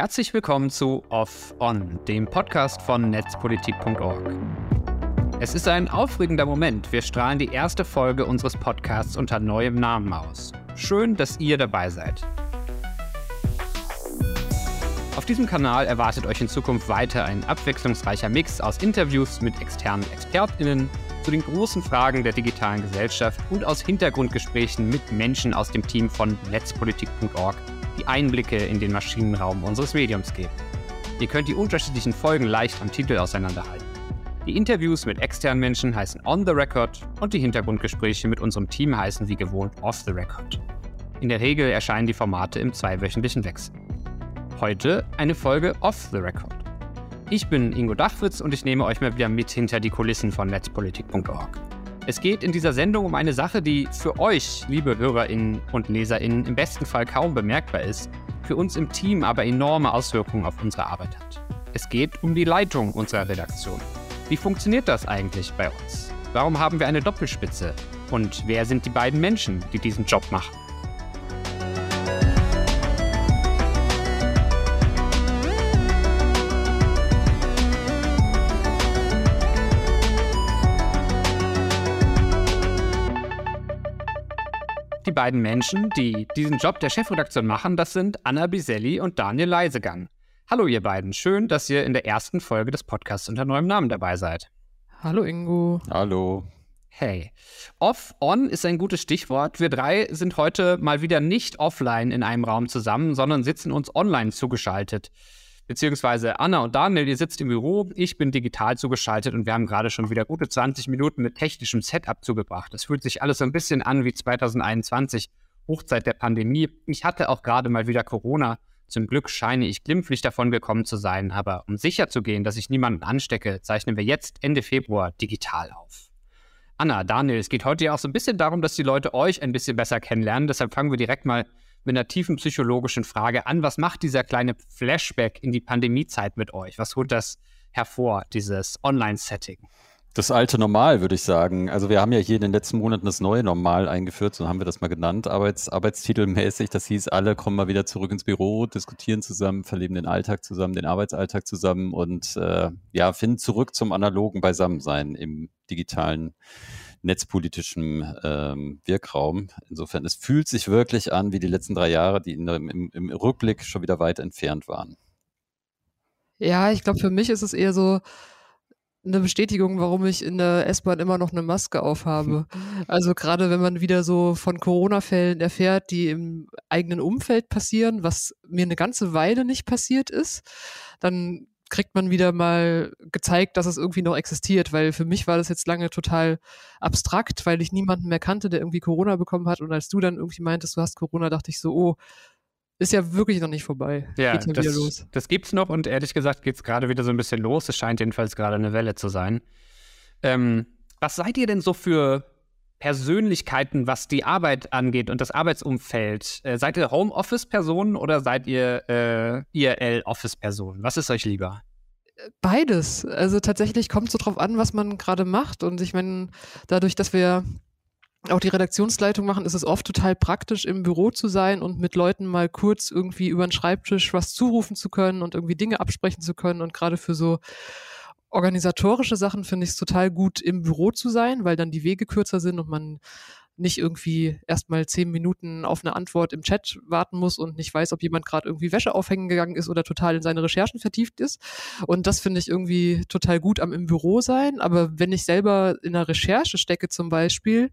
Herzlich willkommen zu Off On, dem Podcast von netzpolitik.org. Es ist ein aufregender Moment. Wir strahlen die erste Folge unseres Podcasts unter neuem Namen aus. Schön, dass ihr dabei seid. Auf diesem Kanal erwartet euch in Zukunft weiter ein abwechslungsreicher Mix aus Interviews mit externen ExpertInnen zu den großen Fragen der digitalen Gesellschaft und aus Hintergrundgesprächen mit Menschen aus dem Team von netzpolitik.org die Einblicke in den Maschinenraum unseres Mediums geben. Ihr könnt die unterschiedlichen Folgen leicht am Titel auseinanderhalten. Die Interviews mit externen Menschen heißen On the Record und die Hintergrundgespräche mit unserem Team heißen wie gewohnt Off the Record. In der Regel erscheinen die Formate im zweiwöchentlichen Wechsel. Heute eine Folge Off the Record. Ich bin Ingo Dachwitz und ich nehme euch mal wieder mit hinter die Kulissen von netzpolitik.org. Es geht in dieser Sendung um eine Sache, die für euch, liebe HörerInnen und LeserInnen, im besten Fall kaum bemerkbar ist, für uns im Team aber enorme Auswirkungen auf unsere Arbeit hat. Es geht um die Leitung unserer Redaktion. Wie funktioniert das eigentlich bei uns? Warum haben wir eine Doppelspitze? Und wer sind die beiden Menschen, die diesen Job machen? Die beiden Menschen, die diesen Job der Chefredaktion machen, das sind Anna Biselli und Daniel Leisegang. Hallo ihr beiden, schön, dass ihr in der ersten Folge des Podcasts unter neuem Namen dabei seid. Hallo Ingo. Hallo. Hey. Off-on ist ein gutes Stichwort. Wir drei sind heute mal wieder nicht offline in einem Raum zusammen, sondern sitzen uns online zugeschaltet beziehungsweise Anna und Daniel, ihr sitzt im Büro, ich bin digital zugeschaltet und wir haben gerade schon wieder gute 20 Minuten mit technischem Setup zugebracht. Das fühlt sich alles so ein bisschen an wie 2021, Hochzeit der Pandemie. Ich hatte auch gerade mal wieder Corona. Zum Glück scheine ich glimpflich davon gekommen zu sein, aber um sicher zu gehen, dass ich niemanden anstecke, zeichnen wir jetzt Ende Februar digital auf. Anna, Daniel, es geht heute ja auch so ein bisschen darum, dass die Leute euch ein bisschen besser kennenlernen. Deshalb fangen wir direkt mal mit einer tiefen psychologischen Frage an. Was macht dieser kleine Flashback in die Pandemiezeit mit euch? Was holt das hervor, dieses Online-Setting? Das alte Normal, würde ich sagen. Also wir haben ja hier in den letzten Monaten das neue Normal eingeführt, so haben wir das mal genannt, Arbeits arbeitstitelmäßig. Das hieß, alle kommen mal wieder zurück ins Büro, diskutieren zusammen, verleben den Alltag zusammen, den Arbeitsalltag zusammen und äh, ja, finden zurück zum analogen Beisammensein im digitalen netzpolitischem ähm, Wirkraum. Insofern, es fühlt sich wirklich an wie die letzten drei Jahre, die in, im, im Rückblick schon wieder weit entfernt waren. Ja, ich glaube, für mich ist es eher so, eine Bestätigung, warum ich in der S-Bahn immer noch eine Maske aufhabe. Also gerade wenn man wieder so von Corona-Fällen erfährt, die im eigenen Umfeld passieren, was mir eine ganze Weile nicht passiert ist, dann kriegt man wieder mal gezeigt, dass es irgendwie noch existiert, weil für mich war das jetzt lange total abstrakt, weil ich niemanden mehr kannte, der irgendwie Corona bekommen hat. Und als du dann irgendwie meintest, du hast Corona, dachte ich so, oh, ist ja wirklich noch nicht vorbei. Ja, ja das, los. das gibt's noch und ehrlich gesagt geht es gerade wieder so ein bisschen los. Es scheint jedenfalls gerade eine Welle zu sein. Ähm, was seid ihr denn so für Persönlichkeiten, was die Arbeit angeht und das Arbeitsumfeld? Äh, seid ihr Homeoffice-Personen oder seid ihr äh, IRL-Office-Personen? Was ist euch lieber? Beides. Also tatsächlich kommt es so drauf an, was man gerade macht. Und ich meine, dadurch, dass wir auch die Redaktionsleitung machen, ist es oft total praktisch, im Büro zu sein und mit Leuten mal kurz irgendwie über den Schreibtisch was zurufen zu können und irgendwie Dinge absprechen zu können. Und gerade für so organisatorische Sachen finde ich es total gut, im Büro zu sein, weil dann die Wege kürzer sind und man nicht irgendwie erstmal zehn Minuten auf eine Antwort im Chat warten muss und nicht weiß, ob jemand gerade irgendwie Wäsche aufhängen gegangen ist oder total in seine Recherchen vertieft ist. Und das finde ich irgendwie total gut am im Büro sein. Aber wenn ich selber in einer Recherche stecke zum Beispiel,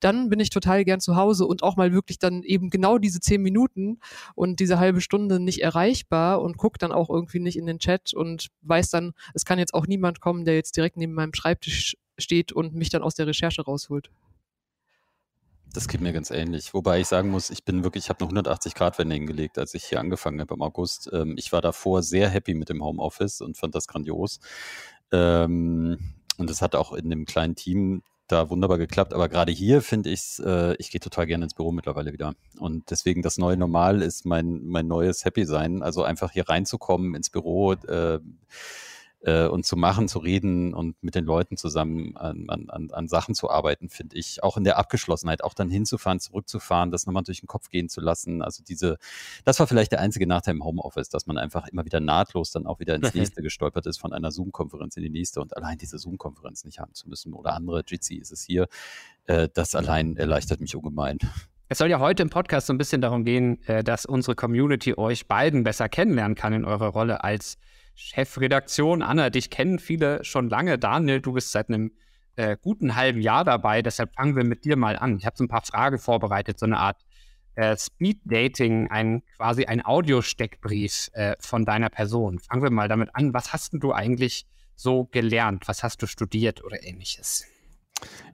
dann bin ich total gern zu Hause und auch mal wirklich dann eben genau diese zehn Minuten und diese halbe Stunde nicht erreichbar und gucke dann auch irgendwie nicht in den Chat und weiß dann, es kann jetzt auch niemand kommen, der jetzt direkt neben meinem Schreibtisch steht und mich dann aus der Recherche rausholt. Das geht mir ganz ähnlich. Wobei ich sagen muss, ich bin wirklich, ich habe eine 180-Grad-Wende hingelegt, als ich hier angefangen habe im August. Ähm, ich war davor sehr happy mit dem Homeoffice und fand das grandios. Ähm, und es hat auch in dem kleinen Team da wunderbar geklappt. Aber gerade hier finde ich äh, ich gehe total gerne ins Büro mittlerweile wieder. Und deswegen das neue Normal ist mein, mein neues Happy sein. Also einfach hier reinzukommen ins Büro, äh, äh, und zu machen, zu reden und mit den Leuten zusammen an, an, an Sachen zu arbeiten, finde ich. Auch in der Abgeschlossenheit, auch dann hinzufahren, zurückzufahren, das nochmal durch den Kopf gehen zu lassen. Also diese, das war vielleicht der einzige Nachteil im Homeoffice, dass man einfach immer wieder nahtlos dann auch wieder ins nächste gestolpert ist, von einer Zoom-Konferenz in die nächste und allein diese Zoom-Konferenz nicht haben zu müssen oder andere, Jitsi ist es hier, äh, das allein erleichtert mich ungemein. Es soll ja heute im Podcast so ein bisschen darum gehen, äh, dass unsere Community euch beiden besser kennenlernen kann in eurer Rolle als Chefredaktion. Anna, dich kennen viele schon lange. Daniel, du bist seit einem äh, guten halben Jahr dabei. Deshalb fangen wir mit dir mal an. Ich habe so ein paar Fragen vorbereitet, so eine Art äh, Speed Dating, ein quasi ein Audiosteckbrief äh, von deiner Person. Fangen wir mal damit an. Was hast du eigentlich so gelernt? Was hast du studiert oder ähnliches?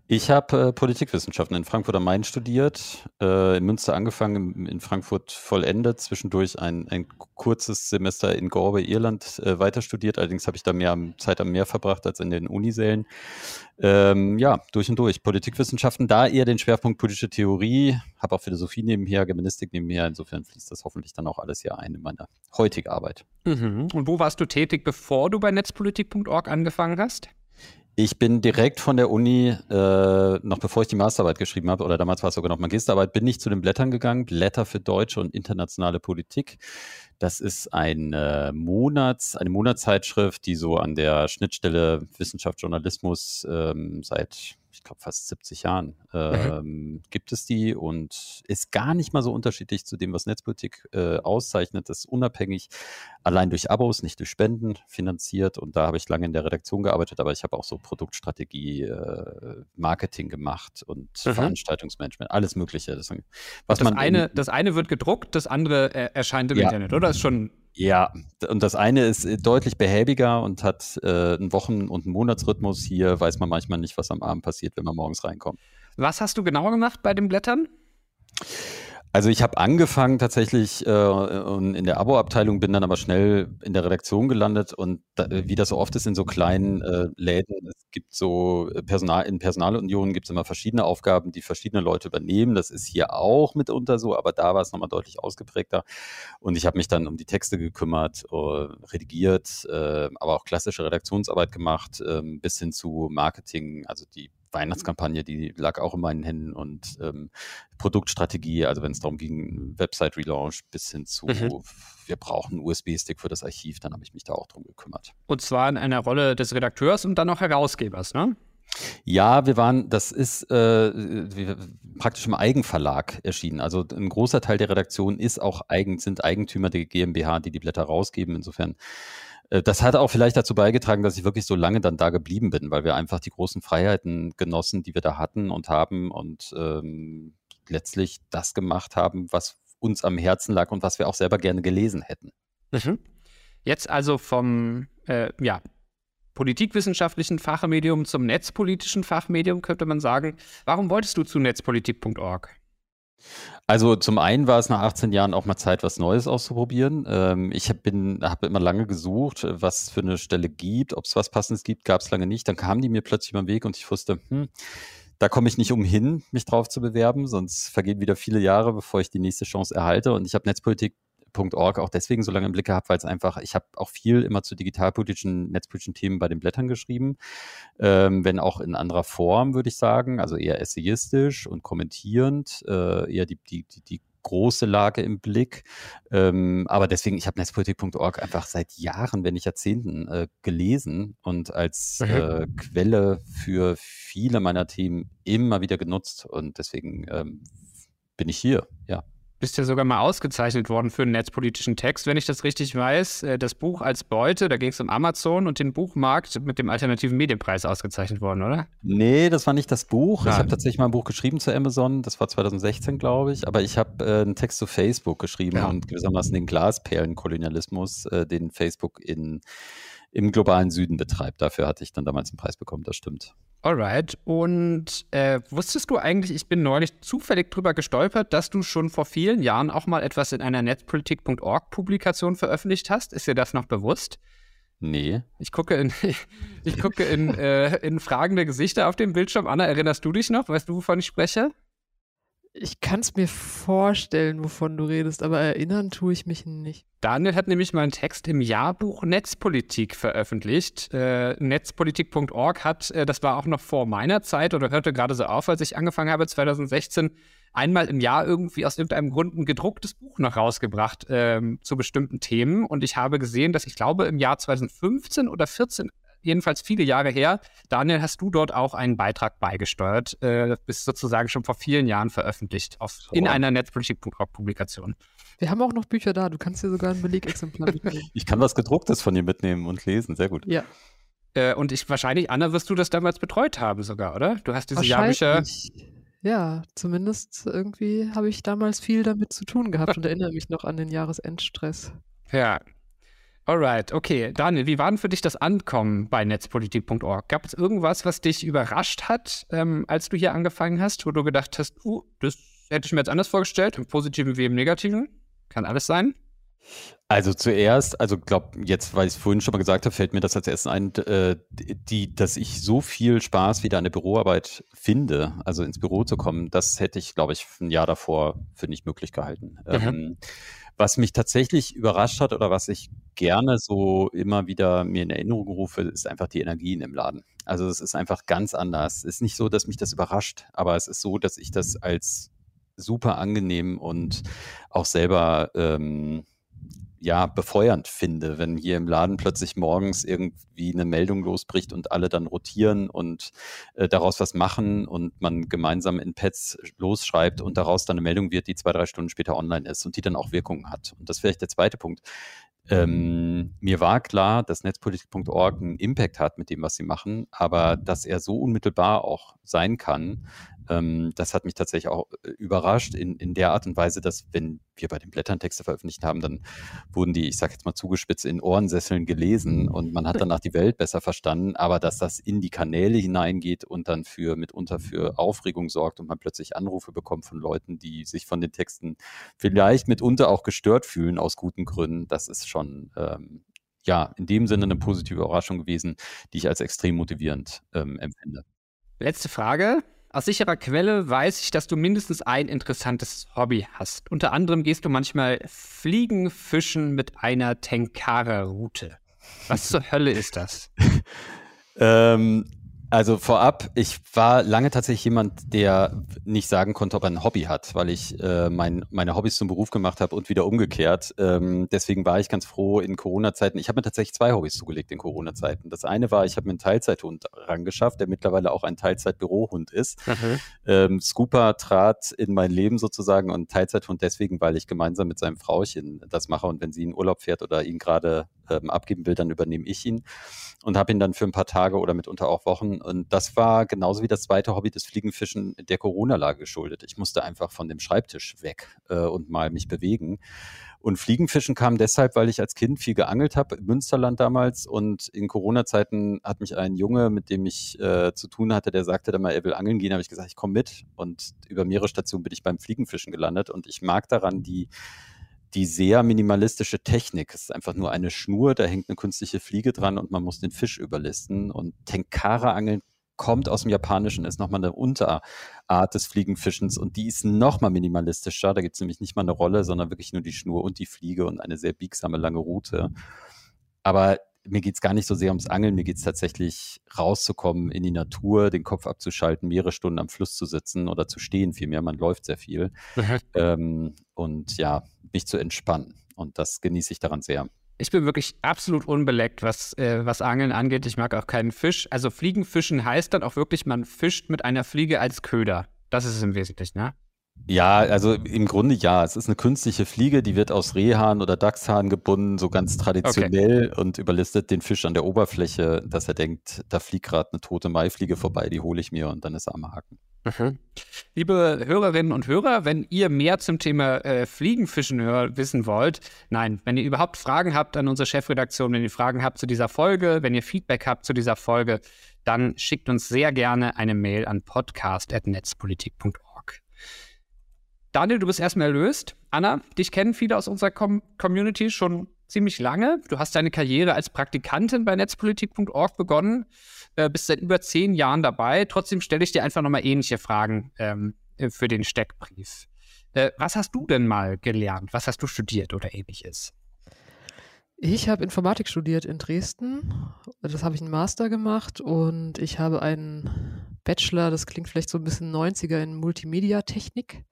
Ich habe äh, Politikwissenschaften in Frankfurt am Main studiert, äh, in Münster angefangen, in Frankfurt vollendet, zwischendurch ein, ein kurzes Semester in Gorbe, Irland äh, weiter studiert. Allerdings habe ich da mehr Zeit am Meer verbracht als in den Unisälen. Ähm, ja, durch und durch. Politikwissenschaften, da eher den Schwerpunkt politische Theorie, habe auch Philosophie nebenher, Germanistik nebenher. Insofern fließt das hoffentlich dann auch alles hier ein in meine heutige Arbeit. Mhm. Und wo warst du tätig, bevor du bei netzpolitik.org angefangen hast? Ich bin direkt von der Uni, äh, noch bevor ich die Masterarbeit geschrieben habe, oder damals war es sogar noch Magisterarbeit, bin ich zu den Blättern gegangen, Blätter für deutsche und internationale Politik. Das ist eine, Monats, eine Monatszeitschrift, die so an der Schnittstelle Wissenschaft, Journalismus ähm, seit ich glaube, fast 70 Jahren mhm. ähm, mhm. gibt es die und ist gar nicht mal so unterschiedlich zu dem, was Netzpolitik äh, auszeichnet. Das ist unabhängig, allein durch Abos, nicht durch Spenden finanziert. Und da habe ich lange in der Redaktion gearbeitet, aber ich habe auch so Produktstrategie, äh, Marketing gemacht und mhm. Veranstaltungsmanagement, alles Mögliche. Das, was das, man eine, das eine wird gedruckt, das andere äh, erscheint im ja. Internet, oder? Das ist schon ja, und das eine ist äh, deutlich behäbiger und hat äh, einen Wochen- und einen Monatsrhythmus. Hier weiß man manchmal nicht, was am Abend passiert, wenn man morgens reinkommt. Was hast du genau gemacht bei den Blättern? Also ich habe angefangen tatsächlich äh, in der Abo-Abteilung, bin dann aber schnell in der Redaktion gelandet und da, wie das so oft ist in so kleinen äh, Läden, es gibt so äh, Personal, in Personalunionen gibt es immer verschiedene Aufgaben, die verschiedene Leute übernehmen. Das ist hier auch mitunter so, aber da war es nochmal deutlich ausgeprägter. Und ich habe mich dann um die Texte gekümmert, äh, redigiert, äh, aber auch klassische Redaktionsarbeit gemacht, ähm, bis hin zu Marketing, also die Weihnachtskampagne, die lag auch in meinen Händen und ähm, Produktstrategie, also wenn es darum ging, Website-Relaunch bis hin zu, mhm. wir brauchen einen USB-Stick für das Archiv, dann habe ich mich da auch drum gekümmert. Und zwar in einer Rolle des Redakteurs und dann auch Herausgebers, ne? Ja, wir waren, das ist äh, praktisch im Eigenverlag erschienen. Also ein großer Teil der Redaktion ist auch eigen, sind Eigentümer der GmbH, die die Blätter rausgeben. Insofern das hat auch vielleicht dazu beigetragen, dass ich wirklich so lange dann da geblieben bin, weil wir einfach die großen Freiheiten genossen, die wir da hatten und haben und ähm, letztlich das gemacht haben, was uns am Herzen lag und was wir auch selber gerne gelesen hätten. Mhm. Jetzt also vom äh, ja, politikwissenschaftlichen Fachmedium zum netzpolitischen Fachmedium, könnte man sagen. Warum wolltest du zu netzpolitik.org? Also zum einen war es nach 18 Jahren auch mal Zeit, was Neues auszuprobieren. Ähm, ich habe hab immer lange gesucht, was für eine Stelle gibt, ob es was Passendes gibt, gab es lange nicht. Dann kamen die mir plötzlich über den Weg und ich wusste, hm, da komme ich nicht umhin, mich drauf zu bewerben, sonst vergehen wieder viele Jahre, bevor ich die nächste Chance erhalte. Und ich habe Netzpolitik Netzpolitik.org auch deswegen so lange im Blick gehabt, weil es einfach, ich habe auch viel immer zu digitalpolitischen, netzpolitischen Themen bei den Blättern geschrieben, ähm, wenn auch in anderer Form, würde ich sagen, also eher essayistisch und kommentierend, äh, eher die, die, die, die große Lage im Blick. Ähm, aber deswegen, ich habe netzpolitik.org einfach seit Jahren, wenn nicht Jahrzehnten, äh, gelesen und als äh, Quelle für viele meiner Themen immer wieder genutzt. Und deswegen ähm, bin ich hier, ja bist ja sogar mal ausgezeichnet worden für einen netzpolitischen Text, wenn ich das richtig weiß. Äh, das Buch als Beute, da ging es um Amazon und den Buchmarkt mit dem alternativen Medienpreis ausgezeichnet worden, oder? Nee, das war nicht das Buch. Ja. Ich habe tatsächlich mal ein Buch geschrieben zu Amazon, das war 2016, glaube ich, aber ich habe äh, einen Text zu Facebook geschrieben ja. und gewissermaßen den Glasperlenkolonialismus, äh, den Facebook in, im globalen Süden betreibt. Dafür hatte ich dann damals einen Preis bekommen, das stimmt. Alright. Und äh, wusstest du eigentlich, ich bin neulich zufällig drüber gestolpert, dass du schon vor vielen Jahren auch mal etwas in einer Netzpolitik.org-Publikation veröffentlicht hast? Ist dir das noch bewusst? Nee. Ich gucke in, ich gucke in, äh, in fragende Gesichter auf dem Bildschirm. Anna, erinnerst du dich noch? Weißt du, wovon ich spreche? Ich kann es mir vorstellen, wovon du redest, aber erinnern tue ich mich nicht. Daniel hat nämlich mal einen Text im Jahrbuch Netzpolitik veröffentlicht. Äh, Netzpolitik.org hat, äh, das war auch noch vor meiner Zeit oder hörte gerade so auf, als ich angefangen habe, 2016, einmal im Jahr irgendwie aus irgendeinem Grund ein gedrucktes Buch noch rausgebracht ähm, zu bestimmten Themen. Und ich habe gesehen, dass ich glaube, im Jahr 2015 oder 14 jedenfalls viele Jahre her. Daniel, hast du dort auch einen Beitrag beigesteuert? Äh, bist sozusagen schon vor vielen Jahren veröffentlicht auf, oh. in einer Netzpolitik.org-Publikation. Wir haben auch noch Bücher da. Du kannst dir sogar ein Belegexemplar mitnehmen. ich kann was gedrucktes von dir mitnehmen und lesen. Sehr gut. Ja. Äh, und ich wahrscheinlich, Anna, wirst du das damals betreut haben sogar, oder? Du hast diese Jahrbücher. Ja, zumindest irgendwie habe ich damals viel damit zu tun gehabt und erinnere mich noch an den Jahresendstress. Ja, Alright, okay. Daniel, wie war denn für dich das Ankommen bei netzpolitik.org? Gab es irgendwas, was dich überrascht hat, ähm, als du hier angefangen hast, wo du gedacht hast, uh, das hätte ich mir jetzt anders vorgestellt, im Positiven wie im Negativen? Kann alles sein? Also zuerst, also glaube jetzt, weil ich es vorhin schon mal gesagt habe, fällt mir das als erstes ein, äh, die, dass ich so viel Spaß wieder an der Büroarbeit finde, also ins Büro zu kommen, das hätte ich, glaube ich, ein Jahr davor für nicht möglich gehalten. Mhm. Ähm, was mich tatsächlich überrascht hat oder was ich gerne so immer wieder mir in Erinnerung rufe, ist einfach die Energien im Laden. Also es ist einfach ganz anders. Es ist nicht so, dass mich das überrascht, aber es ist so, dass ich das als super angenehm und auch selber ähm, ja, befeuernd finde, wenn hier im Laden plötzlich morgens irgendwie eine Meldung losbricht und alle dann rotieren und äh, daraus was machen und man gemeinsam in Pads losschreibt und daraus dann eine Meldung wird, die zwei, drei Stunden später online ist und die dann auch Wirkungen hat. Und das wäre vielleicht der zweite Punkt. Ähm, mir war klar, dass Netzpolitik.org einen Impact hat mit dem, was sie machen, aber dass er so unmittelbar auch sein kann, ähm, das hat mich tatsächlich auch äh, überrascht in, in der Art und Weise, dass wenn wir bei den Blättern Texte veröffentlicht haben, dann wurden die, ich sage jetzt mal zugespitzt, in Ohrensesseln gelesen und man hat danach die Welt besser verstanden, aber dass das in die Kanäle hineingeht und dann für mitunter für Aufregung sorgt und man plötzlich Anrufe bekommt von Leuten, die sich von den Texten vielleicht mitunter auch gestört fühlen aus guten Gründen, das ist schon ähm, ja in dem Sinne eine positive Überraschung gewesen, die ich als extrem motivierend ähm, empfinde. Letzte Frage. Aus sicherer Quelle weiß ich, dass du mindestens ein interessantes Hobby hast. Unter anderem gehst du manchmal fliegen, fischen mit einer Tenkara-Route. Was zur Hölle ist das? ähm, also vorab, ich war lange tatsächlich jemand, der nicht sagen konnte, ob er ein Hobby hat, weil ich äh, mein, meine Hobbys zum Beruf gemacht habe und wieder umgekehrt. Ähm, deswegen war ich ganz froh in Corona-Zeiten. Ich habe mir tatsächlich zwei Hobbys zugelegt in Corona-Zeiten. Das eine war, ich habe mir einen Teilzeithund rangeschafft, der mittlerweile auch ein Teilzeitbürohund ist. Mhm. Ähm, Scooper trat in mein Leben sozusagen und Teilzeithund deswegen, weil ich gemeinsam mit seinem Frauchen das mache und wenn sie in Urlaub fährt oder ihn gerade ähm, abgeben will, dann übernehme ich ihn und habe ihn dann für ein paar Tage oder mitunter auch Wochen. Und das war genauso wie das zweite Hobby des Fliegenfischen der Corona-Lage geschuldet. Ich musste einfach von dem Schreibtisch weg äh, und mal mich bewegen. Und Fliegenfischen kam deshalb, weil ich als Kind viel geangelt habe, im Münsterland damals. Und in Corona-Zeiten hat mich ein Junge, mit dem ich äh, zu tun hatte, der sagte dann mal, er will angeln gehen, habe ich gesagt, ich komme mit. Und über mehrere Stationen bin ich beim Fliegenfischen gelandet. Und ich mag daran die die sehr minimalistische Technik. Es ist einfach nur eine Schnur, da hängt eine künstliche Fliege dran und man muss den Fisch überlisten. Und Tenkara-Angeln kommt aus dem Japanischen, ist nochmal eine Unterart des Fliegenfischens und die ist nochmal minimalistischer. Da gibt es nämlich nicht mal eine Rolle, sondern wirklich nur die Schnur und die Fliege und eine sehr biegsame lange Route. Aber mir geht es gar nicht so sehr ums Angeln, mir geht es tatsächlich rauszukommen in die Natur, den Kopf abzuschalten, mehrere Stunden am Fluss zu sitzen oder zu stehen vielmehr. Man läuft sehr viel. ähm, und ja, mich zu entspannen. Und das genieße ich daran sehr. Ich bin wirklich absolut unbeleckt, was, äh, was Angeln angeht. Ich mag auch keinen Fisch. Also Fliegenfischen heißt dann auch wirklich, man fischt mit einer Fliege als Köder. Das ist es im Wesentlichen, ne? Ja, also im Grunde ja. Es ist eine künstliche Fliege, die wird aus Rehhahn oder Dachshahn gebunden, so ganz traditionell okay. und überlistet den Fisch an der Oberfläche, dass er denkt, da fliegt gerade eine tote Maifliege vorbei, die hole ich mir und dann ist er am Haken. Mhm. Liebe Hörerinnen und Hörer, wenn ihr mehr zum Thema äh, Fliegenfischen wissen wollt, nein, wenn ihr überhaupt Fragen habt an unsere Chefredaktion, wenn ihr Fragen habt zu dieser Folge, wenn ihr Feedback habt zu dieser Folge, dann schickt uns sehr gerne eine Mail an podcast.netzpolitik.org. Daniel, du bist erstmal erlöst. Anna, dich kennen viele aus unserer Com Community schon ziemlich lange. Du hast deine Karriere als Praktikantin bei netzpolitik.org begonnen, äh, bist seit über zehn Jahren dabei. Trotzdem stelle ich dir einfach nochmal ähnliche Fragen ähm, äh, für den Steckbrief. Äh, was hast du denn mal gelernt? Was hast du studiert oder ähnliches? Ich habe Informatik studiert in Dresden. Das habe ich einen Master gemacht und ich habe einen Bachelor, das klingt vielleicht so ein bisschen 90er in Multimedia-Technik.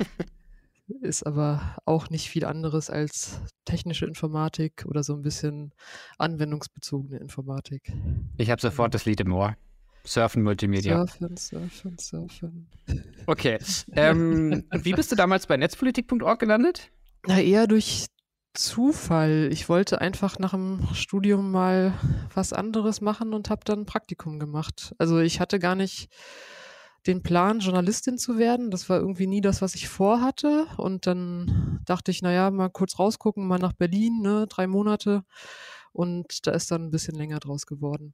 Ist aber auch nicht viel anderes als technische Informatik oder so ein bisschen anwendungsbezogene Informatik. Ich habe sofort das Lied im Ohr. Surfen Multimedia. Surfen, surfen, surfen. Okay. Ähm, wie bist du damals bei netzpolitik.org gelandet? Na, eher durch Zufall. Ich wollte einfach nach dem Studium mal was anderes machen und habe dann ein Praktikum gemacht. Also ich hatte gar nicht den Plan, Journalistin zu werden. Das war irgendwie nie das, was ich vorhatte. Und dann dachte ich, naja, mal kurz rausgucken, mal nach Berlin, ne, drei Monate. Und da ist dann ein bisschen länger draus geworden.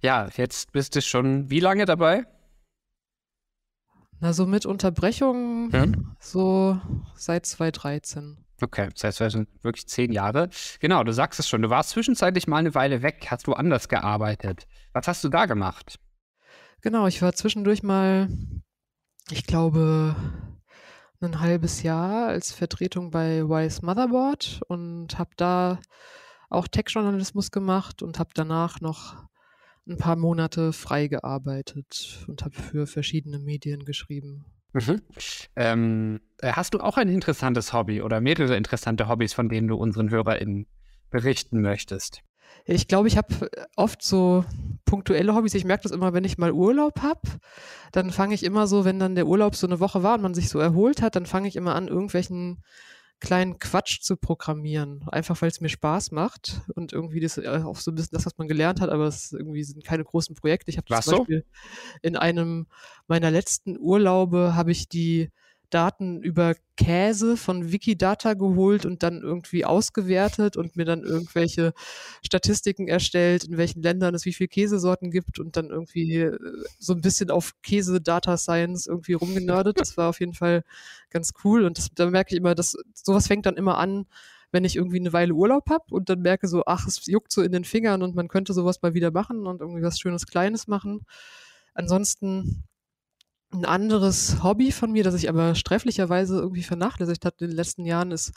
Ja, jetzt bist du schon wie lange dabei? Na, so mit Unterbrechungen, Ja. so seit 2013. Okay, das heißt, sind wirklich zehn Jahre. Genau, du sagst es schon. Du warst zwischenzeitlich mal eine Weile weg, hast du anders gearbeitet. Was hast du da gemacht? Genau, ich war zwischendurch mal, ich glaube, ein halbes Jahr als Vertretung bei Wise Motherboard und habe da auch Tech-Journalismus gemacht und habe danach noch ein paar Monate frei gearbeitet und habe für verschiedene Medien geschrieben. Mhm. Ähm, äh, hast du auch ein interessantes Hobby oder mehrere interessante Hobbys, von denen du unseren HörerInnen berichten möchtest? Ich glaube, ich habe oft so punktuelle Hobbys. Ich merke das immer, wenn ich mal Urlaub habe, dann fange ich immer so, wenn dann der Urlaub so eine Woche war und man sich so erholt hat, dann fange ich immer an, irgendwelchen kleinen Quatsch zu programmieren. Einfach weil es mir Spaß macht und irgendwie das äh, auch so ein bisschen das, was man gelernt hat, aber es irgendwie sind keine großen Projekte. Ich habe zum so? Beispiel in einem meiner letzten Urlaube habe ich die Daten über Käse von Wikidata geholt und dann irgendwie ausgewertet und mir dann irgendwelche Statistiken erstellt, in welchen Ländern es wie viele Käsesorten gibt und dann irgendwie äh, so ein bisschen auf Käse-Data Science irgendwie rumgenördet. Das war auf jeden Fall ganz cool und das, da merke ich immer, dass sowas fängt dann immer an, wenn ich irgendwie eine Weile Urlaub habe und dann merke so, ach, es juckt so in den Fingern und man könnte sowas mal wieder machen und irgendwie was Schönes Kleines machen. Ansonsten ein anderes Hobby von mir, das ich aber sträflicherweise irgendwie vernachlässigt habe in den letzten Jahren, ist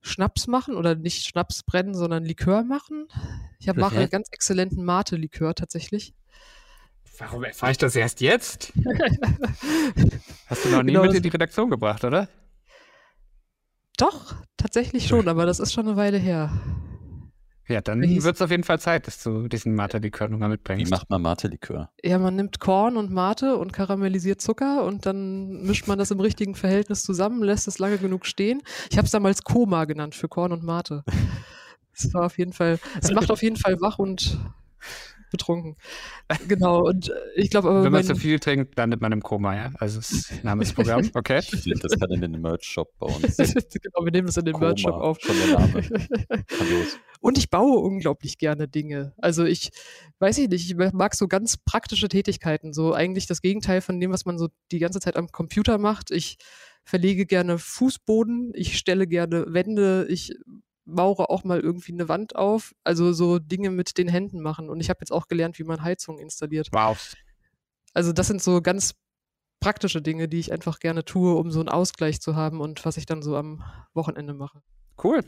Schnaps machen oder nicht Schnaps brennen, sondern Likör machen. Ich hab, mache ganz exzellenten Mate-Likör tatsächlich. Warum erfahre ich das erst jetzt? Hast du noch nie Genau, mit in die Redaktion gebracht, oder? Doch, tatsächlich schon, aber das ist schon eine Weile her. Ja, dann Wie wird es auf jeden Fall Zeit, dass du diesen Mate-Likör nochmal Wie mitbringst. macht man Mate-Likör? Ja, man nimmt Korn und Mate und karamellisiert Zucker und dann mischt man das im richtigen Verhältnis zusammen, lässt es lange genug stehen. Ich habe es damals Koma genannt für Korn und Mate. Es war auf jeden Fall, es macht auf jeden Fall wach und betrunken. Genau, und äh, ich glaube aber, Wenn man zu viel trinkt, landet man im Koma, ja? Also das ist Name des Programms, okay? Ich finde, das kann in den Merch-Shop bei uns. genau, wir nehmen das in den Merch-Shop auf. Schon der Name. Und ich baue unglaublich gerne Dinge. Also ich weiß ich nicht, ich mag so ganz praktische Tätigkeiten, so eigentlich das Gegenteil von dem, was man so die ganze Zeit am Computer macht. Ich verlege gerne Fußboden, ich stelle gerne Wände, ich maure auch mal irgendwie eine Wand auf. Also so Dinge mit den Händen machen. Und ich habe jetzt auch gelernt, wie man Heizung installiert. Wow. Also das sind so ganz praktische Dinge, die ich einfach gerne tue, um so einen Ausgleich zu haben und was ich dann so am Wochenende mache. Cool.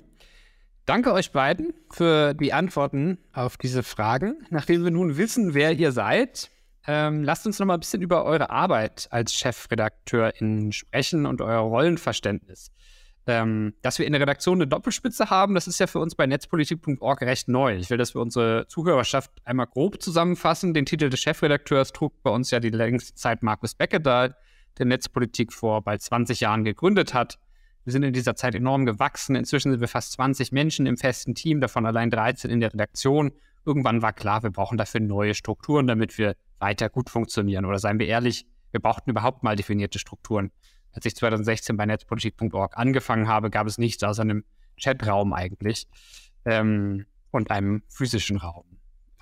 Danke euch beiden für die Antworten auf diese Fragen. Nachdem wir nun wissen, wer ihr seid, ähm, lasst uns noch mal ein bisschen über eure Arbeit als Chefredakteurin sprechen und euer Rollenverständnis. Ähm, dass wir in der Redaktion eine Doppelspitze haben, das ist ja für uns bei netzpolitik.org recht neu. Ich will, dass wir unsere Zuhörerschaft einmal grob zusammenfassen. Den Titel des Chefredakteurs trug bei uns ja die längste Zeit Markus Beckedahl, der Netzpolitik vor bald 20 Jahren gegründet hat. Wir sind in dieser Zeit enorm gewachsen. Inzwischen sind wir fast 20 Menschen im festen Team, davon allein 13 in der Redaktion. Irgendwann war klar, wir brauchen dafür neue Strukturen, damit wir weiter gut funktionieren. Oder seien wir ehrlich, wir brauchten überhaupt mal definierte Strukturen. Als ich 2016 bei netzpolitik.org angefangen habe, gab es nichts außer einem Chatraum eigentlich ähm, und einem physischen Raum.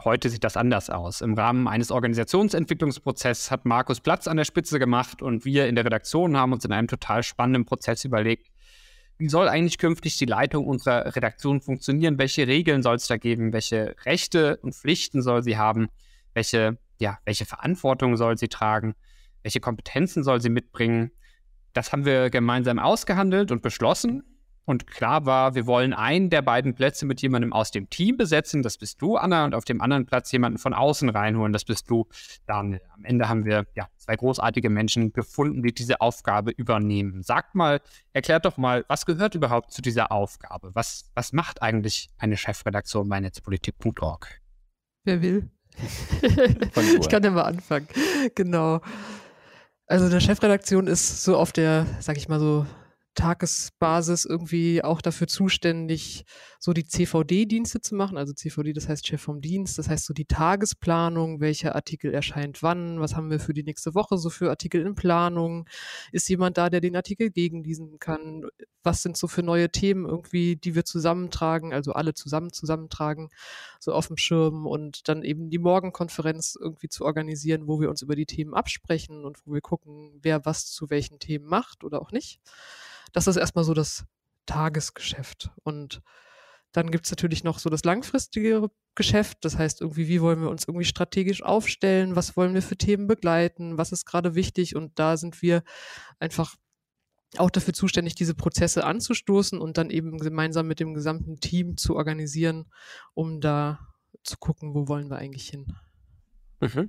Heute sieht das anders aus. Im Rahmen eines Organisationsentwicklungsprozesses hat Markus Platz an der Spitze gemacht und wir in der Redaktion haben uns in einem total spannenden Prozess überlegt, wie soll eigentlich künftig die Leitung unserer Redaktion funktionieren? Welche Regeln soll es da geben? Welche Rechte und Pflichten soll sie haben? Welche, ja, welche Verantwortung soll sie tragen? welche Kompetenzen soll sie mitbringen. Das haben wir gemeinsam ausgehandelt und beschlossen. Und klar war, wir wollen einen der beiden Plätze mit jemandem aus dem Team besetzen. Das bist du, Anna, und auf dem anderen Platz jemanden von außen reinholen. Das bist du, Daniel. Am Ende haben wir ja zwei großartige Menschen gefunden, die diese Aufgabe übernehmen. Sagt mal, erklärt doch mal, was gehört überhaupt zu dieser Aufgabe? Was, was macht eigentlich eine Chefredaktion bei netzpolitik.org? Wer will? ich kann ja mal anfangen. Genau. Also eine Chefredaktion ist so auf der, sag ich mal so, Tagesbasis irgendwie auch dafür zuständig, so die CVD-Dienste zu machen. Also CVD, das heißt Chef vom Dienst, das heißt so die Tagesplanung, welcher Artikel erscheint wann, was haben wir für die nächste Woche so für Artikel in Planung, ist jemand da, der den Artikel gegenlesen kann, was sind so für neue Themen irgendwie, die wir zusammentragen, also alle zusammen zusammentragen, so auf dem Schirm und dann eben die Morgenkonferenz irgendwie zu organisieren, wo wir uns über die Themen absprechen und wo wir gucken, wer was zu welchen Themen macht oder auch nicht. Das ist erstmal so das Tagesgeschäft. Und dann gibt es natürlich noch so das langfristige Geschäft. Das heißt, irgendwie, wie wollen wir uns irgendwie strategisch aufstellen? Was wollen wir für Themen begleiten? Was ist gerade wichtig? Und da sind wir einfach auch dafür zuständig, diese Prozesse anzustoßen und dann eben gemeinsam mit dem gesamten Team zu organisieren, um da zu gucken, wo wollen wir eigentlich hin. Mhm.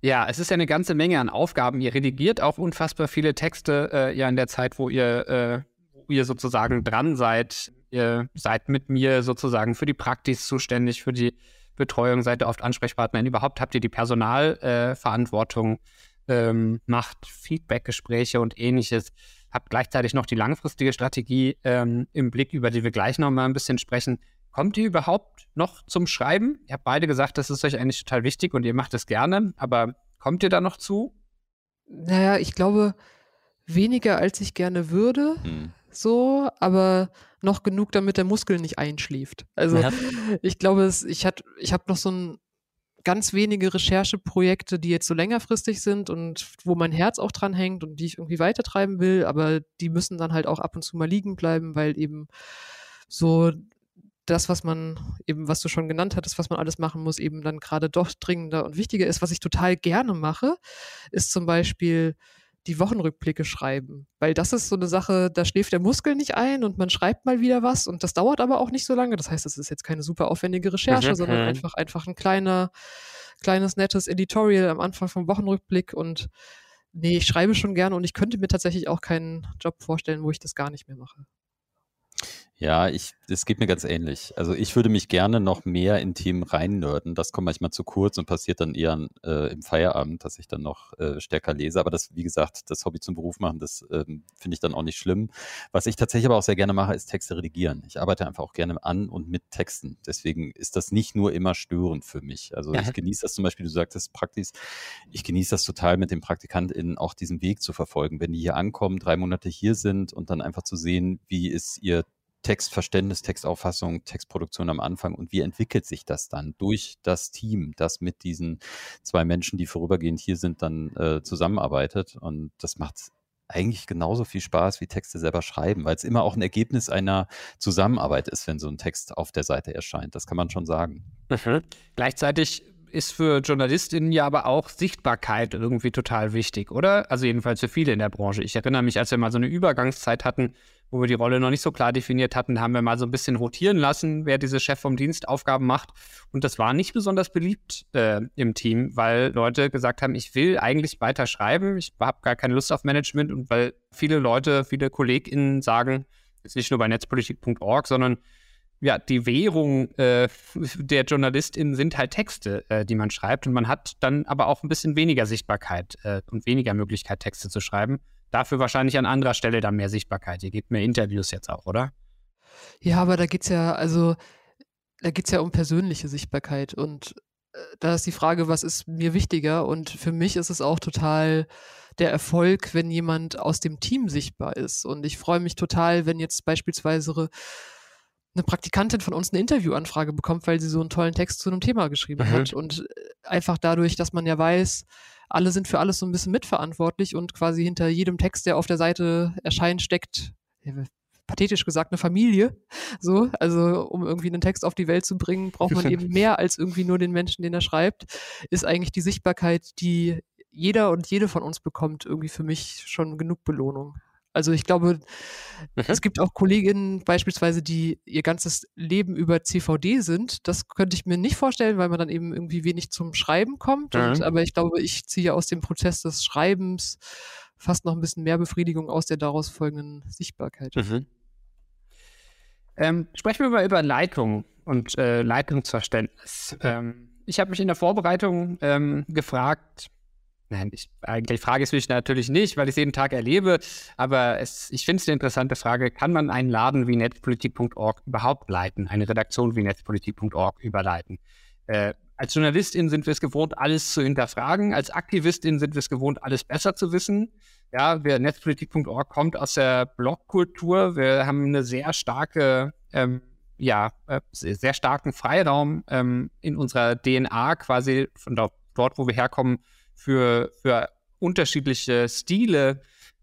Ja, es ist ja eine ganze Menge an Aufgaben. Ihr redigiert auch unfassbar viele Texte äh, ja in der Zeit, wo ihr, äh, wo ihr sozusagen dran seid. Ihr seid mit mir sozusagen für die Praktis zuständig, für die Betreuung, seid ihr oft Ansprechpartnerin. Überhaupt habt ihr die Personalverantwortung, äh, ähm, macht Feedbackgespräche und ähnliches. Habt gleichzeitig noch die langfristige Strategie ähm, im Blick, über die wir gleich noch mal ein bisschen sprechen. Kommt ihr überhaupt noch zum Schreiben? Ihr habt beide gesagt, das ist euch eigentlich total wichtig und ihr macht es gerne, aber kommt ihr da noch zu? Naja, ich glaube, weniger als ich gerne würde. Hm. So, aber noch genug, damit der Muskel nicht einschläft. Also ja. ich glaube, es, ich, ich habe noch so ein ganz wenige Rechercheprojekte, die jetzt so längerfristig sind und wo mein Herz auch dran hängt und die ich irgendwie weitertreiben will, aber die müssen dann halt auch ab und zu mal liegen bleiben, weil eben so das, was man eben, was du schon genannt hattest, was man alles machen muss, eben dann gerade doch dringender und wichtiger ist. Was ich total gerne mache, ist zum Beispiel die Wochenrückblicke schreiben. Weil das ist so eine Sache, da schläft der Muskel nicht ein und man schreibt mal wieder was und das dauert aber auch nicht so lange. Das heißt, es ist jetzt keine super aufwendige Recherche, mhm. sondern mhm. einfach, einfach ein kleiner, kleines, nettes Editorial am Anfang vom Wochenrückblick und nee, ich schreibe schon gerne und ich könnte mir tatsächlich auch keinen Job vorstellen, wo ich das gar nicht mehr mache. Ja, ich, es geht mir ganz ähnlich. Also ich würde mich gerne noch mehr in Themen reinnörden. Das kommt manchmal zu kurz und passiert dann eher äh, im Feierabend, dass ich dann noch äh, stärker lese. Aber das, wie gesagt, das Hobby zum Beruf machen, das ähm, finde ich dann auch nicht schlimm. Was ich tatsächlich aber auch sehr gerne mache, ist Texte redigieren. Ich arbeite einfach auch gerne an und mit Texten. Deswegen ist das nicht nur immer störend für mich. Also ja. ich genieße das zum Beispiel, du sagtest Praktis, ich genieße das total mit den PraktikantInnen auch diesen Weg zu verfolgen. Wenn die hier ankommen, drei Monate hier sind und dann einfach zu sehen, wie ist ihr Textverständnis, Textauffassung, Textproduktion am Anfang und wie entwickelt sich das dann durch das Team, das mit diesen zwei Menschen, die vorübergehend hier sind, dann äh, zusammenarbeitet. Und das macht eigentlich genauso viel Spaß wie Texte selber schreiben, weil es immer auch ein Ergebnis einer Zusammenarbeit ist, wenn so ein Text auf der Seite erscheint. Das kann man schon sagen. Mhm. Gleichzeitig ist für JournalistInnen ja aber auch Sichtbarkeit irgendwie total wichtig, oder? Also jedenfalls für viele in der Branche. Ich erinnere mich, als wir mal so eine Übergangszeit hatten, wo wir die Rolle noch nicht so klar definiert hatten, haben wir mal so ein bisschen rotieren lassen, wer diese Chef vom Dienst Aufgaben macht. Und das war nicht besonders beliebt äh, im Team, weil Leute gesagt haben, ich will eigentlich weiter schreiben, ich habe gar keine Lust auf Management und weil viele Leute, viele KollegInnen sagen, jetzt nicht nur bei netzpolitik.org, sondern ja, die Währung äh, der JournalistInnen sind halt Texte, äh, die man schreibt. Und man hat dann aber auch ein bisschen weniger Sichtbarkeit äh, und weniger Möglichkeit, Texte zu schreiben. Dafür wahrscheinlich an anderer Stelle dann mehr Sichtbarkeit. Ihr gebt mehr Interviews jetzt auch, oder? Ja, aber da geht es ja, also, da geht es ja um persönliche Sichtbarkeit. Und äh, da ist die Frage, was ist mir wichtiger? Und für mich ist es auch total der Erfolg, wenn jemand aus dem Team sichtbar ist. Und ich freue mich total, wenn jetzt beispielsweise eine Praktikantin von uns eine Interviewanfrage bekommt, weil sie so einen tollen Text zu einem Thema geschrieben mhm. hat. Und äh, einfach dadurch, dass man ja weiß, alle sind für alles so ein bisschen mitverantwortlich und quasi hinter jedem Text, der auf der Seite erscheint, steckt, pathetisch gesagt, eine Familie. So, also um irgendwie einen Text auf die Welt zu bringen, braucht man eben mehr als irgendwie nur den Menschen, den er schreibt, ist eigentlich die Sichtbarkeit, die jeder und jede von uns bekommt irgendwie für mich schon genug Belohnung. Also ich glaube, mhm. es gibt auch Kolleginnen beispielsweise, die ihr ganzes Leben über CVD sind. Das könnte ich mir nicht vorstellen, weil man dann eben irgendwie wenig zum Schreiben kommt. Mhm. Und, aber ich glaube, ich ziehe aus dem Prozess des Schreibens fast noch ein bisschen mehr Befriedigung aus der daraus folgenden Sichtbarkeit. Mhm. Ähm, sprechen wir mal über Leitung und äh, Leitungsverständnis. Ähm, ich habe mich in der Vorbereitung ähm, gefragt, Nein, ich, eigentlich frage es mich natürlich nicht, weil ich es jeden Tag erlebe. Aber es, ich finde es eine interessante Frage. Kann man einen Laden wie netzpolitik.org überhaupt leiten? Eine Redaktion wie netzpolitik.org überleiten? Äh, als Journalistin sind wir es gewohnt, alles zu hinterfragen. Als Aktivistin sind wir es gewohnt, alles besser zu wissen. Ja, wir, netzpolitik.org kommt aus der Blogkultur. Wir haben eine sehr starke, ähm, ja, äh, sehr starken Freiraum ähm, in unserer DNA quasi von dort, wo wir herkommen, für, für unterschiedliche Stile,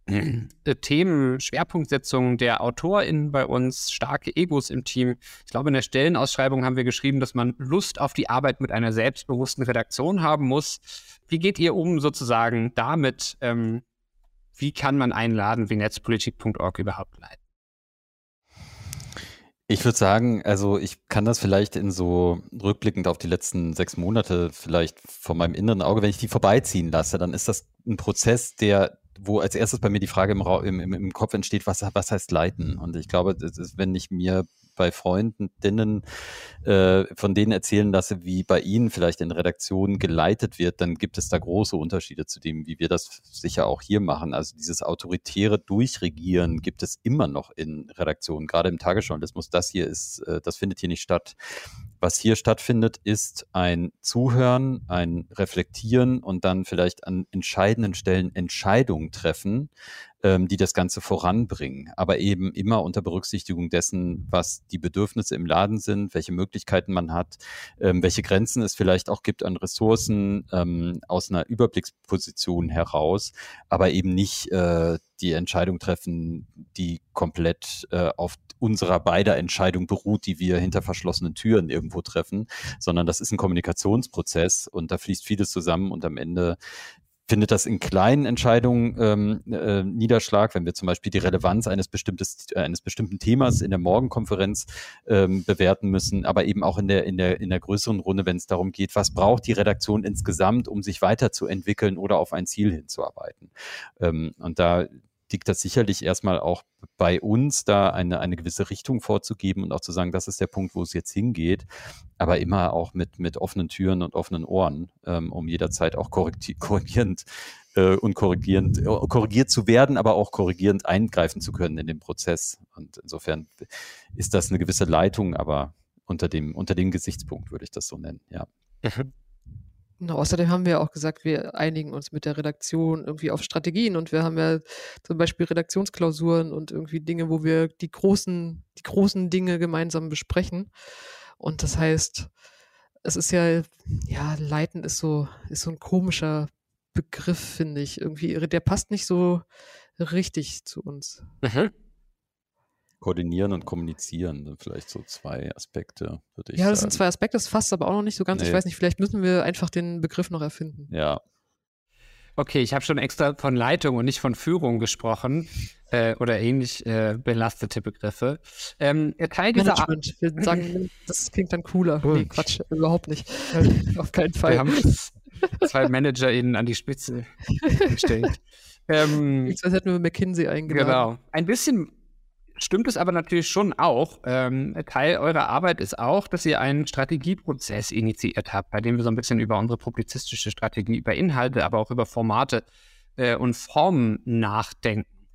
äh, Themen, Schwerpunktsetzungen der AutorInnen bei uns, starke Egos im Team. Ich glaube, in der Stellenausschreibung haben wir geschrieben, dass man Lust auf die Arbeit mit einer selbstbewussten Redaktion haben muss. Wie geht ihr um sozusagen damit? Ähm, wie kann man einladen wie netzpolitik.org überhaupt leiten? Ich würde sagen, also ich kann das vielleicht in so rückblickend auf die letzten sechs Monate vielleicht von meinem inneren Auge, wenn ich die vorbeiziehen lasse, dann ist das ein Prozess, der wo als erstes bei mir die Frage im, im, im Kopf entsteht, was, was heißt leiten? Und ich glaube, ist, wenn ich mir bei Freundinnen äh, von denen erzählen lasse, wie bei ihnen vielleicht in Redaktionen geleitet wird, dann gibt es da große Unterschiede zu dem, wie wir das sicher auch hier machen. Also dieses autoritäre Durchregieren gibt es immer noch in Redaktionen, gerade im Tagesjournalismus. Das hier ist, äh, das findet hier nicht statt. Was hier stattfindet, ist ein Zuhören, ein Reflektieren und dann vielleicht an entscheidenden Stellen Entscheidungen treffen, ähm, die das Ganze voranbringen, aber eben immer unter Berücksichtigung dessen, was die Bedürfnisse im Laden sind, welche Möglichkeiten man hat, ähm, welche Grenzen es vielleicht auch gibt an Ressourcen ähm, aus einer Überblicksposition heraus, aber eben nicht äh, die Entscheidung treffen, die komplett äh, auf unserer beider Entscheidung beruht, die wir hinter verschlossenen Türen irgendwo treffen, sondern das ist ein Kommunikationsprozess und da fließt vieles zusammen und am Ende findet das in kleinen Entscheidungen ähm, äh, Niederschlag, wenn wir zum Beispiel die Relevanz eines, bestimmtes, äh, eines bestimmten Themas in der Morgenkonferenz ähm, bewerten müssen, aber eben auch in der, in, der, in der größeren Runde, wenn es darum geht, was braucht die Redaktion insgesamt, um sich weiterzuentwickeln oder auf ein Ziel hinzuarbeiten. Ähm, und da liegt das sicherlich erstmal auch bei uns, da eine, eine gewisse Richtung vorzugeben und auch zu sagen, das ist der Punkt, wo es jetzt hingeht, aber immer auch mit, mit offenen Türen und offenen Ohren, ähm, um jederzeit auch korrigierend äh, und korrigierend, äh, korrigiert zu werden, aber auch korrigierend eingreifen zu können in den Prozess. Und insofern ist das eine gewisse Leitung, aber unter dem, unter dem Gesichtspunkt würde ich das so nennen, ja. Genau, außerdem haben wir auch gesagt, wir einigen uns mit der Redaktion irgendwie auf Strategien und wir haben ja zum Beispiel Redaktionsklausuren und irgendwie Dinge, wo wir die großen, die großen Dinge gemeinsam besprechen. Und das heißt, es ist ja, ja, leiten ist so, ist so ein komischer Begriff, finde ich. Irgendwie, der passt nicht so richtig zu uns. Mhm. Koordinieren und kommunizieren, vielleicht so zwei Aspekte, würde ich sagen. Ja, das sind zwei Aspekte, das fasst aber auch noch nicht so ganz. Nee. Ich weiß nicht, vielleicht müssen wir einfach den Begriff noch erfinden. Ja. Okay, ich habe schon extra von Leitung und nicht von Führung gesprochen äh, oder ähnlich äh, belastete Begriffe. Ähm, Teil dieser Management. Wir sagen, das klingt dann cooler. Gut. Nee, Quatsch, überhaupt nicht. Auf keinen Fall. Wir haben zwei ManagerInnen an die Spitze gestellt. ähm, Jetzt hätten wir McKinsey eingeladen. Genau. Ein bisschen stimmt es aber natürlich schon auch. Ähm, Teil eurer Arbeit ist auch, dass ihr einen Strategieprozess initiiert habt, bei dem wir so ein bisschen über unsere publizistische Strategie, über Inhalte, aber auch über Formate äh, und Formen nachdenken.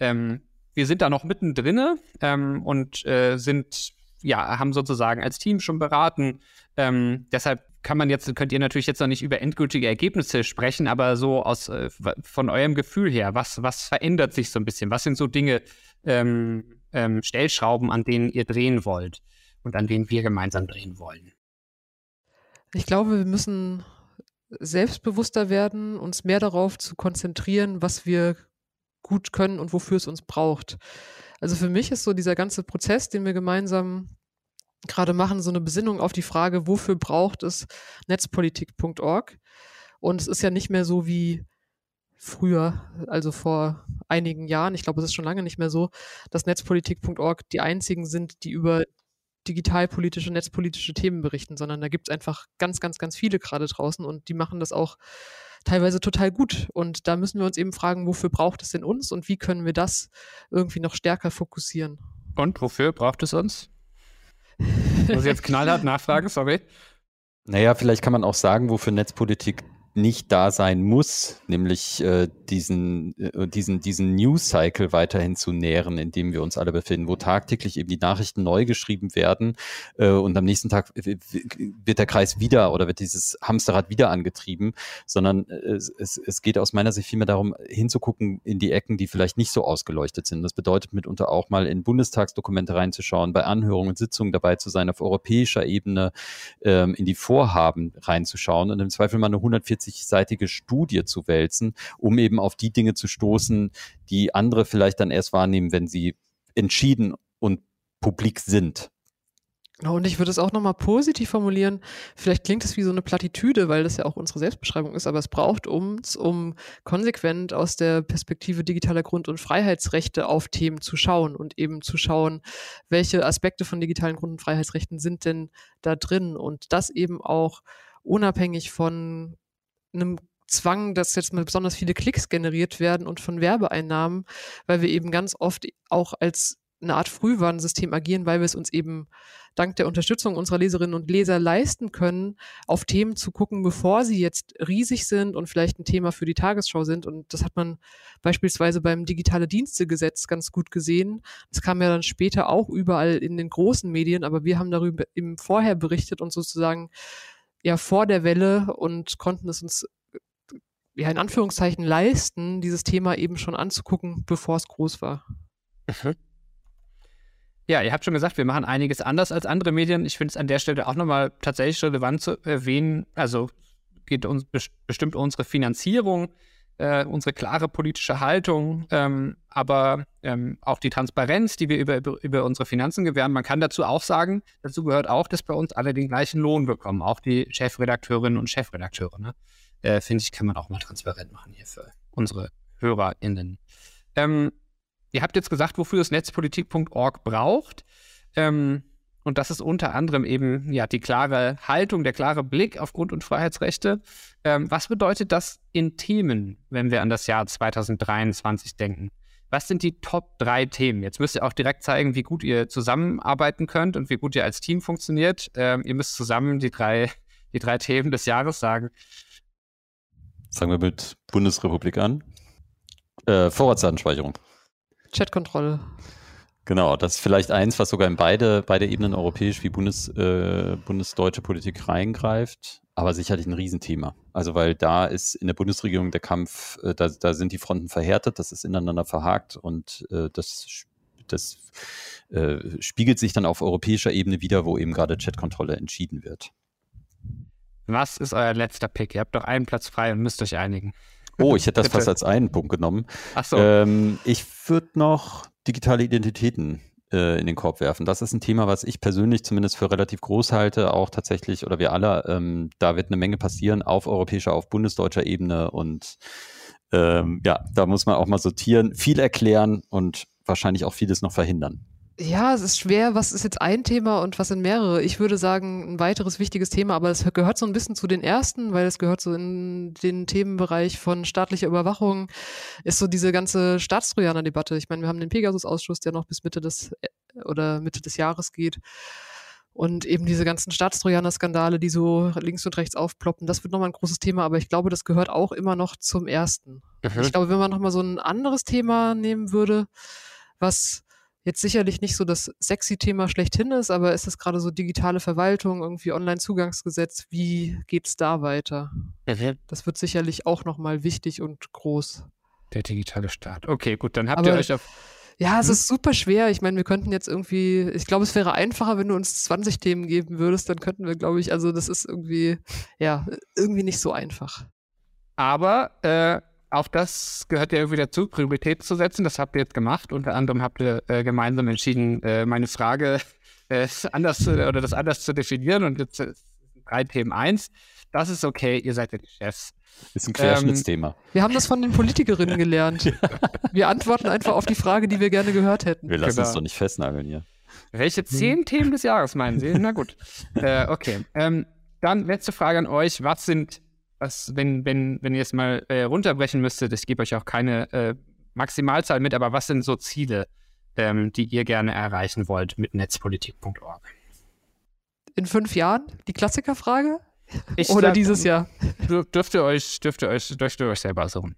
Ähm, wir sind da noch mittendrin ähm, und äh, sind, ja, haben sozusagen als Team schon beraten. Ähm, deshalb kann man jetzt, könnt ihr natürlich jetzt noch nicht über endgültige Ergebnisse sprechen, aber so aus äh, von eurem Gefühl her, was, was verändert sich so ein bisschen? Was sind so Dinge, ähm, ähm, Stellschrauben, an denen ihr drehen wollt und an denen wir gemeinsam drehen wollen? Ich glaube, wir müssen selbstbewusster werden, uns mehr darauf zu konzentrieren, was wir gut können und wofür es uns braucht. Also für mich ist so dieser ganze Prozess, den wir gemeinsam gerade machen, so eine Besinnung auf die Frage, wofür braucht es netzpolitik.org? Und es ist ja nicht mehr so wie früher, also vor einigen Jahren, ich glaube, es ist schon lange nicht mehr so, dass netzpolitik.org die einzigen sind, die über digitalpolitische, netzpolitische Themen berichten, sondern da gibt es einfach ganz, ganz, ganz viele gerade draußen und die machen das auch teilweise total gut. Und da müssen wir uns eben fragen, wofür braucht es denn uns und wie können wir das irgendwie noch stärker fokussieren? Und wofür braucht es uns? Muss ich jetzt knallhart nachfragen, sorry. Naja, vielleicht kann man auch sagen, wofür Netzpolitik nicht da sein muss, nämlich äh, diesen, äh, diesen, diesen News-Cycle weiterhin zu nähren, in dem wir uns alle befinden, wo tagtäglich eben die Nachrichten neu geschrieben werden äh, und am nächsten Tag wird der Kreis wieder oder wird dieses Hamsterrad wieder angetrieben, sondern äh, es, es geht aus meiner Sicht vielmehr darum, hinzugucken in die Ecken, die vielleicht nicht so ausgeleuchtet sind. Das bedeutet mitunter auch mal in Bundestagsdokumente reinzuschauen, bei Anhörungen und Sitzungen dabei zu sein, auf europäischer Ebene ähm, in die Vorhaben reinzuschauen und im Zweifel mal eine 140 60-seitige Studie zu wälzen, um eben auf die Dinge zu stoßen, die andere vielleicht dann erst wahrnehmen, wenn sie entschieden und publik sind. Genau, und ich würde es auch nochmal positiv formulieren. Vielleicht klingt es wie so eine Plattitüde, weil das ja auch unsere Selbstbeschreibung ist, aber es braucht uns, um konsequent aus der Perspektive digitaler Grund- und Freiheitsrechte auf Themen zu schauen und eben zu schauen, welche Aspekte von digitalen Grund- und Freiheitsrechten sind denn da drin und das eben auch unabhängig von einem Zwang, dass jetzt mal besonders viele Klicks generiert werden und von Werbeeinnahmen, weil wir eben ganz oft auch als eine Art Frühwarnsystem agieren, weil wir es uns eben dank der Unterstützung unserer Leserinnen und Leser leisten können, auf Themen zu gucken, bevor sie jetzt riesig sind und vielleicht ein Thema für die Tagesschau sind. Und das hat man beispielsweise beim digitale Dienstegesetz ganz gut gesehen. Das kam ja dann später auch überall in den großen Medien, aber wir haben darüber eben vorher berichtet und sozusagen ja vor der Welle und konnten es uns ja in Anführungszeichen leisten, dieses Thema eben schon anzugucken, bevor es groß war. Mhm. Ja, ihr habt schon gesagt, wir machen einiges anders als andere Medien. Ich finde es an der Stelle auch nochmal tatsächlich relevant zu erwähnen. Also geht uns bestimmt unsere Finanzierung äh, unsere klare politische Haltung, ähm, aber ähm, auch die Transparenz, die wir über, über, über, unsere Finanzen gewähren. Man kann dazu auch sagen, dazu gehört auch, dass bei uns alle den gleichen Lohn bekommen, auch die Chefredakteurinnen und Chefredakteure. Ne? Äh, Finde ich, kann man auch mal transparent machen hier für unsere HörerInnen. Ähm, ihr habt jetzt gesagt, wofür es netzpolitik.org braucht. Ähm, und das ist unter anderem eben ja die klare Haltung, der klare Blick auf Grund- und Freiheitsrechte. Ähm, was bedeutet das in Themen, wenn wir an das Jahr 2023 denken? Was sind die Top drei Themen? Jetzt müsst ihr auch direkt zeigen, wie gut ihr zusammenarbeiten könnt und wie gut ihr als Team funktioniert. Ähm, ihr müsst zusammen die drei, die drei Themen des Jahres sagen. Fangen wir mit Bundesrepublik an. Äh, Vorratsdatenspeicherung. Chatkontrolle. Genau, das ist vielleicht eins, was sogar in beide, beide Ebenen europäisch wie Bundes, äh, bundesdeutsche Politik reingreift, aber sicherlich ein Riesenthema. Also weil da ist in der Bundesregierung der Kampf, äh, da, da sind die Fronten verhärtet, das ist ineinander verhakt und äh, das, das äh, spiegelt sich dann auf europäischer Ebene wieder, wo eben gerade Chatkontrolle entschieden wird. Was ist euer letzter Pick? Ihr habt doch einen Platz frei und müsst euch einigen. Oh, ich hätte das fast als einen Punkt genommen. Ach so. Ähm, ich würde noch digitale Identitäten äh, in den Korb werfen. Das ist ein Thema, was ich persönlich zumindest für relativ groß halte, auch tatsächlich, oder wir alle, ähm, da wird eine Menge passieren auf europäischer, auf bundesdeutscher Ebene und ähm, ja, da muss man auch mal sortieren, viel erklären und wahrscheinlich auch vieles noch verhindern. Ja, es ist schwer, was ist jetzt ein Thema und was sind mehrere. Ich würde sagen, ein weiteres wichtiges Thema, aber es gehört so ein bisschen zu den ersten, weil es gehört so in den Themenbereich von staatlicher Überwachung, ist so diese ganze Staatstrojaner-Debatte. Ich meine, wir haben den Pegasus-Ausschuss, der noch bis Mitte des äh, oder Mitte des Jahres geht. Und eben diese ganzen Staatstrojaner-Skandale, die so links und rechts aufploppen, das wird nochmal ein großes Thema, aber ich glaube, das gehört auch immer noch zum ersten. Mhm. Ich glaube, wenn man nochmal so ein anderes Thema nehmen würde, was jetzt sicherlich nicht so das sexy Thema schlechthin ist, aber ist es gerade so digitale Verwaltung, irgendwie Online-Zugangsgesetz, wie geht es da weiter? Das wird sicherlich auch nochmal wichtig und groß. Der digitale Staat. Okay, gut, dann habt aber, ihr euch auf. Ja, es hm? ist super schwer. Ich meine, wir könnten jetzt irgendwie, ich glaube, es wäre einfacher, wenn du uns 20 Themen geben würdest, dann könnten wir, glaube ich, also das ist irgendwie, ja, irgendwie nicht so einfach. Aber äh, auf das gehört ja irgendwie dazu, Prioritäten zu setzen. Das habt ihr jetzt gemacht. Unter anderem habt ihr äh, gemeinsam entschieden, äh, meine Frage äh, anders zu, oder das anders zu definieren. Und jetzt äh, drei Themen eins. Das ist okay, ihr seid ja die Chefs. Ist ein Querschnittsthema. Ähm, wir haben das von den Politikerinnen gelernt. Wir antworten einfach auf die Frage, die wir gerne gehört hätten. Wir lassen genau. uns doch nicht festnageln hier. Welche zehn hm. Themen des Jahres meinen Sie? Na gut. äh, okay. Ähm, dann letzte Frage an euch. Was sind, was, wenn, wenn, wenn ihr es mal äh, runterbrechen müsstet, ich gebe euch auch keine äh, Maximalzahl mit, aber was sind so Ziele, ähm, die ihr gerne erreichen wollt mit netzpolitik.org? In fünf Jahren? Die Klassikerfrage? Ich Oder dieses Jahr? Dürft ihr euch, dürft ihr euch, dürft ihr euch selber suchen.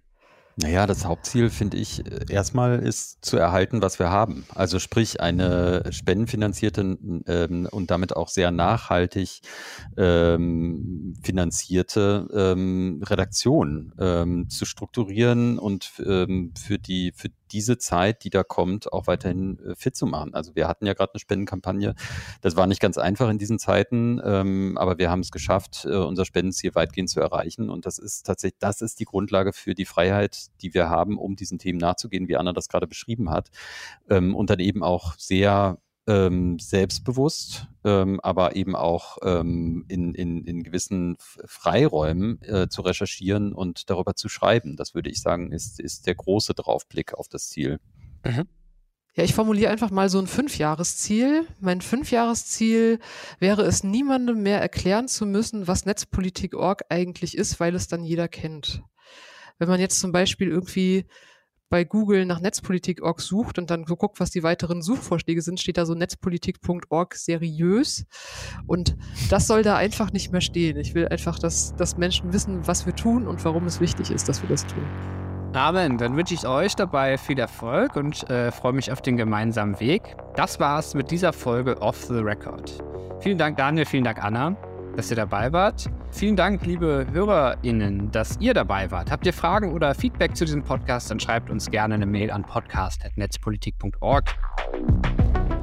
Naja, das Hauptziel, finde ich, äh, erstmal ist zu erhalten, was wir haben. Also sprich eine spendenfinanzierte ähm, und damit auch sehr nachhaltig ähm, finanzierte ähm, Redaktion ähm, zu strukturieren und ähm, für die für diese Zeit, die da kommt, auch weiterhin äh, fit zu machen. Also wir hatten ja gerade eine Spendenkampagne. Das war nicht ganz einfach in diesen Zeiten, ähm, aber wir haben es geschafft, äh, unser Spendenziel weitgehend zu erreichen. Und das ist tatsächlich, das ist die Grundlage für die Freiheit, die wir haben, um diesen Themen nachzugehen, wie Anna das gerade beschrieben hat. Ähm, und dann eben auch sehr ähm, selbstbewusst, ähm, aber eben auch ähm, in, in, in gewissen Freiräumen äh, zu recherchieren und darüber zu schreiben. Das würde ich sagen, ist, ist der große Draufblick auf das Ziel. Mhm. Ja, ich formuliere einfach mal so ein Fünfjahresziel. Mein Fünfjahresziel wäre es, niemandem mehr erklären zu müssen, was Netzpolitik.org eigentlich ist, weil es dann jeder kennt. Wenn man jetzt zum Beispiel irgendwie bei Google nach Netzpolitik.org sucht und dann so guckt, was die weiteren Suchvorschläge sind, steht da so netzpolitik.org seriös. Und das soll da einfach nicht mehr stehen. Ich will einfach, dass, dass Menschen wissen, was wir tun und warum es wichtig ist, dass wir das tun. Amen. Dann wünsche ich euch dabei viel Erfolg und äh, freue mich auf den gemeinsamen Weg. Das war's mit dieser Folge Off the Record. Vielen Dank, Daniel. Vielen Dank, Anna dass ihr dabei wart. Vielen Dank, liebe HörerInnen, dass ihr dabei wart. Habt ihr Fragen oder Feedback zu diesem Podcast, dann schreibt uns gerne eine Mail an podcast.netzpolitik.org.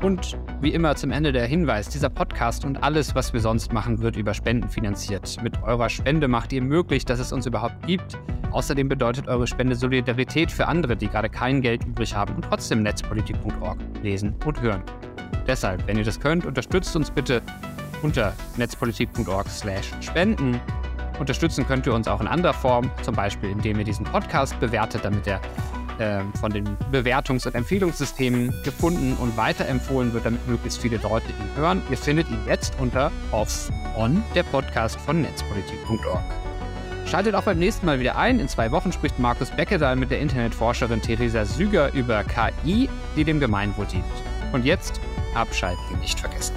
Und wie immer zum Ende der Hinweis, dieser Podcast und alles, was wir sonst machen, wird über Spenden finanziert. Mit eurer Spende macht ihr möglich, dass es uns überhaupt gibt. Außerdem bedeutet eure Spende Solidarität für andere, die gerade kein Geld übrig haben und trotzdem netzpolitik.org lesen und hören. Deshalb, wenn ihr das könnt, unterstützt uns bitte unter netzpolitik.org/spenden. Unterstützen könnt ihr uns auch in anderer Form, zum Beispiel indem ihr diesen Podcast bewertet, damit er äh, von den Bewertungs- und Empfehlungssystemen gefunden und weiterempfohlen wird, damit möglichst viele Leute ihn hören. Ihr findet ihn jetzt unter Offs On, der Podcast von netzpolitik.org. Schaltet auch beim nächsten Mal wieder ein. In zwei Wochen spricht Markus Beckedahl mit der Internetforscherin Theresa Süger über KI, die dem Gemeinwohl dient. Und jetzt abschalten nicht vergessen.